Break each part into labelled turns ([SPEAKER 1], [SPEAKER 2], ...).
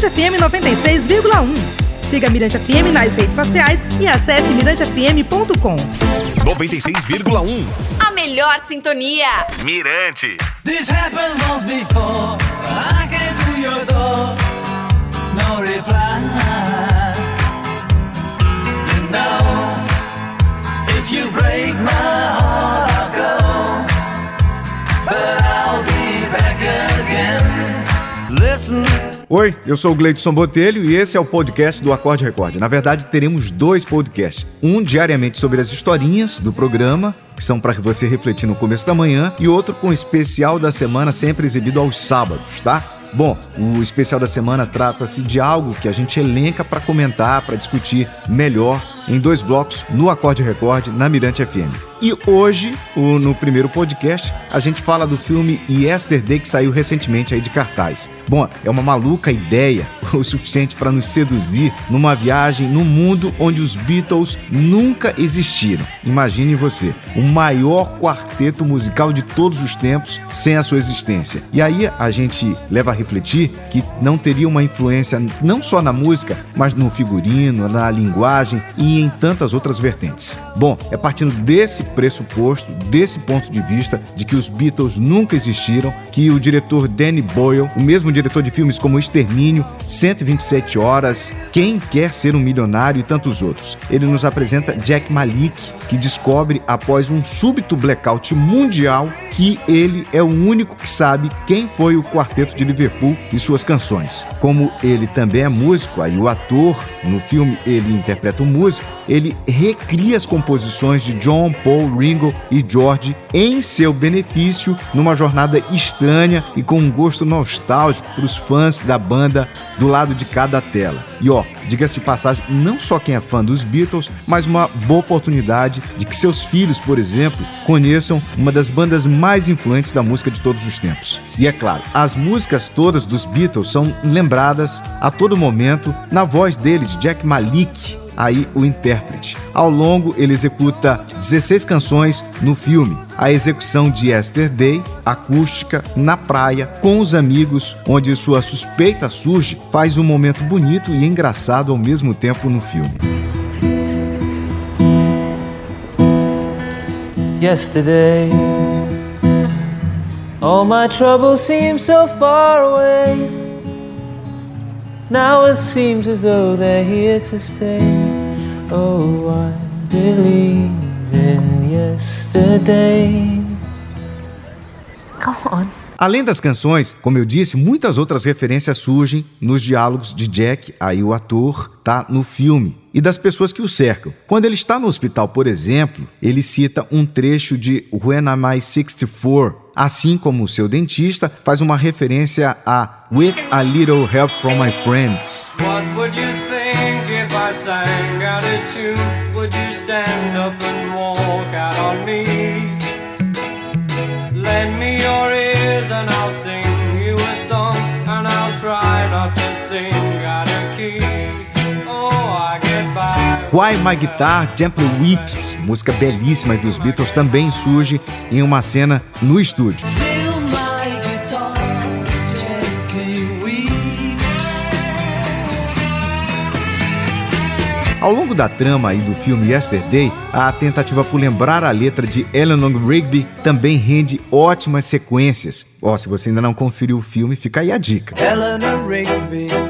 [SPEAKER 1] Mirante FM 96,1. Siga Mirante FM nas redes sociais e acesse mirantefm.com.
[SPEAKER 2] 96,1.
[SPEAKER 3] A melhor sintonia.
[SPEAKER 2] Mirante.
[SPEAKER 4] This happened once before. I came to your door. No reply.
[SPEAKER 5] Oi, eu sou o Gleidson Botelho e esse é o podcast do Acorde Record. Na verdade, teremos dois podcasts. Um diariamente sobre as historinhas do programa, que são para você refletir no começo da manhã, e outro com o especial da semana, sempre exibido aos sábados, tá? Bom, o especial da semana trata-se de algo que a gente elenca para comentar, para discutir melhor em dois blocos no Acorde Record na Mirante FM. E hoje, no primeiro podcast, a gente fala do filme Yesterday que saiu recentemente aí de cartaz. Bom, é uma maluca ideia, o suficiente para nos seduzir numa viagem no mundo onde os Beatles nunca existiram. Imagine você, o maior quarteto musical de todos os tempos sem a sua existência. E aí a gente leva a refletir que não teria uma influência não só na música, mas no figurino, na linguagem e em tantas outras vertentes. Bom, é partindo desse pressuposto, desse ponto de vista, de que os Beatles nunca existiram, que o diretor Danny Boyle, o mesmo diretor de filmes como Extermínio, 127 Horas, Quem Quer Ser um Milionário e tantos outros, ele nos apresenta Jack Malik, que descobre após um súbito blackout mundial que ele é o único que sabe quem foi o quarteto de Liverpool e suas canções. Como ele também é músico, aí o ator, no filme ele interpreta o um músico, ele recria as composições de John, Paul, Ringo e George em seu benefício numa jornada estranha e com um gosto nostálgico para os fãs da banda do lado de cada tela. E ó, diga-se de passagem, não só quem é fã dos Beatles, mas uma boa oportunidade de que seus filhos, por exemplo, conheçam uma das bandas mais influentes da música de todos os tempos. E é claro, as músicas todas dos Beatles são lembradas a todo momento na voz dele, de Jack Malik, aí o intérprete. Ao longo, ele executa 16 canções no filme. A execução de Yesterday, acústica, na praia, com os amigos, onde sua suspeita surge, faz um momento bonito e engraçado ao mesmo tempo no filme.
[SPEAKER 6] Yesterday, all my troubles seem so far away. Now it seems as though they're here to stay. Oh, I believe in yesterday.
[SPEAKER 3] Come on.
[SPEAKER 5] Além das canções, como eu disse, muitas outras referências surgem nos diálogos de Jack, aí o ator, tá no filme, e das pessoas que o cercam. Quando ele está no hospital, por exemplo, ele cita um trecho de When Am I 64, assim como o seu dentista faz uma referência a With a Little Help from My Friends.
[SPEAKER 4] What would you think if I sang out a tune? Would you stand up and walk out on me? Lend me your ears and I'll sing
[SPEAKER 5] Why My Guitar Gently Weeps, música belíssima dos Beatles, também surge em uma cena no estúdio. Ao longo da trama aí do filme Yesterday, a tentativa por lembrar a letra de Eleanor Rigby também rende ótimas sequências. Ó, se você ainda não conferiu o filme, fica aí a dica.
[SPEAKER 4] Eleanor Rigby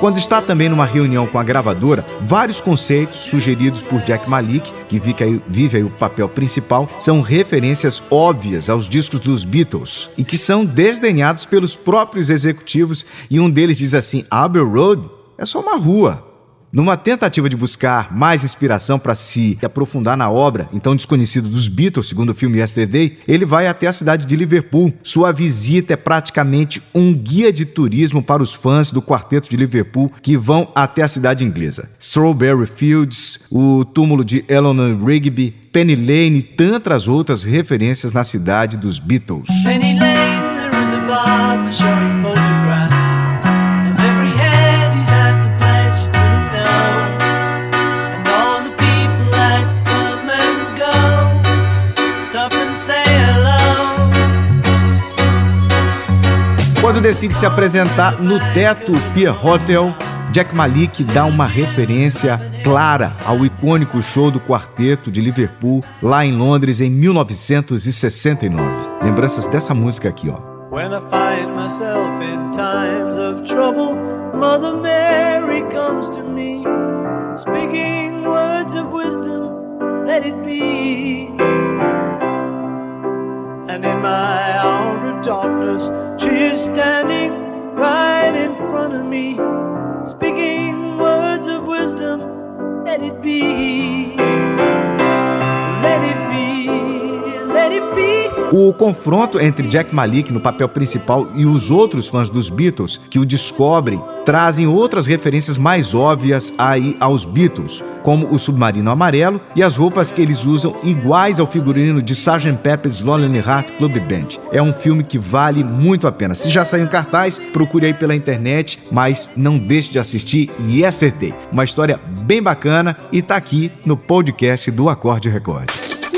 [SPEAKER 5] Quando está também numa reunião com a gravadora, vários conceitos sugeridos por Jack Malik, que vive aí, o papel principal, são referências óbvias aos discos dos Beatles e que são desdenhados pelos próprios executivos. E um deles diz assim: Abbey Road é só uma rua. Numa tentativa de buscar mais inspiração para se aprofundar na obra, então desconhecida dos Beatles, segundo o filme Yesterday, ele vai até a cidade de Liverpool. Sua visita é praticamente um guia de turismo para os fãs do quarteto de Liverpool que vão até a cidade inglesa. Strawberry Fields, o túmulo de Eleanor Rigby, Penny Lane e tantas outras referências na cidade dos Beatles.
[SPEAKER 4] Penny Lane, there is a showing photographs
[SPEAKER 5] Quando decide se apresentar no teto Pier Hotel, Jack Malik dá uma referência clara ao icônico show do quarteto de Liverpool lá em Londres em 1969. Lembranças dessa música aqui, ó.
[SPEAKER 4] When I find myself in times of trouble, Mother Mary comes to me, speaking words of wisdom, let it be. And in my darkness, she is standing right in front of me, speaking words of wisdom, let it be.
[SPEAKER 5] O confronto entre Jack Malik no papel principal e os outros fãs dos Beatles que o descobrem trazem outras referências mais óbvias aí aos Beatles, como o submarino amarelo e as roupas que eles usam iguais ao figurino de Sgt. Pepper's Lonely Heart Club Band. É um filme que vale muito a pena. Se já saiu em cartaz, procure aí pela internet, mas não deixe de assistir e acertei. Uma história bem bacana e tá aqui no podcast do Acorde Record.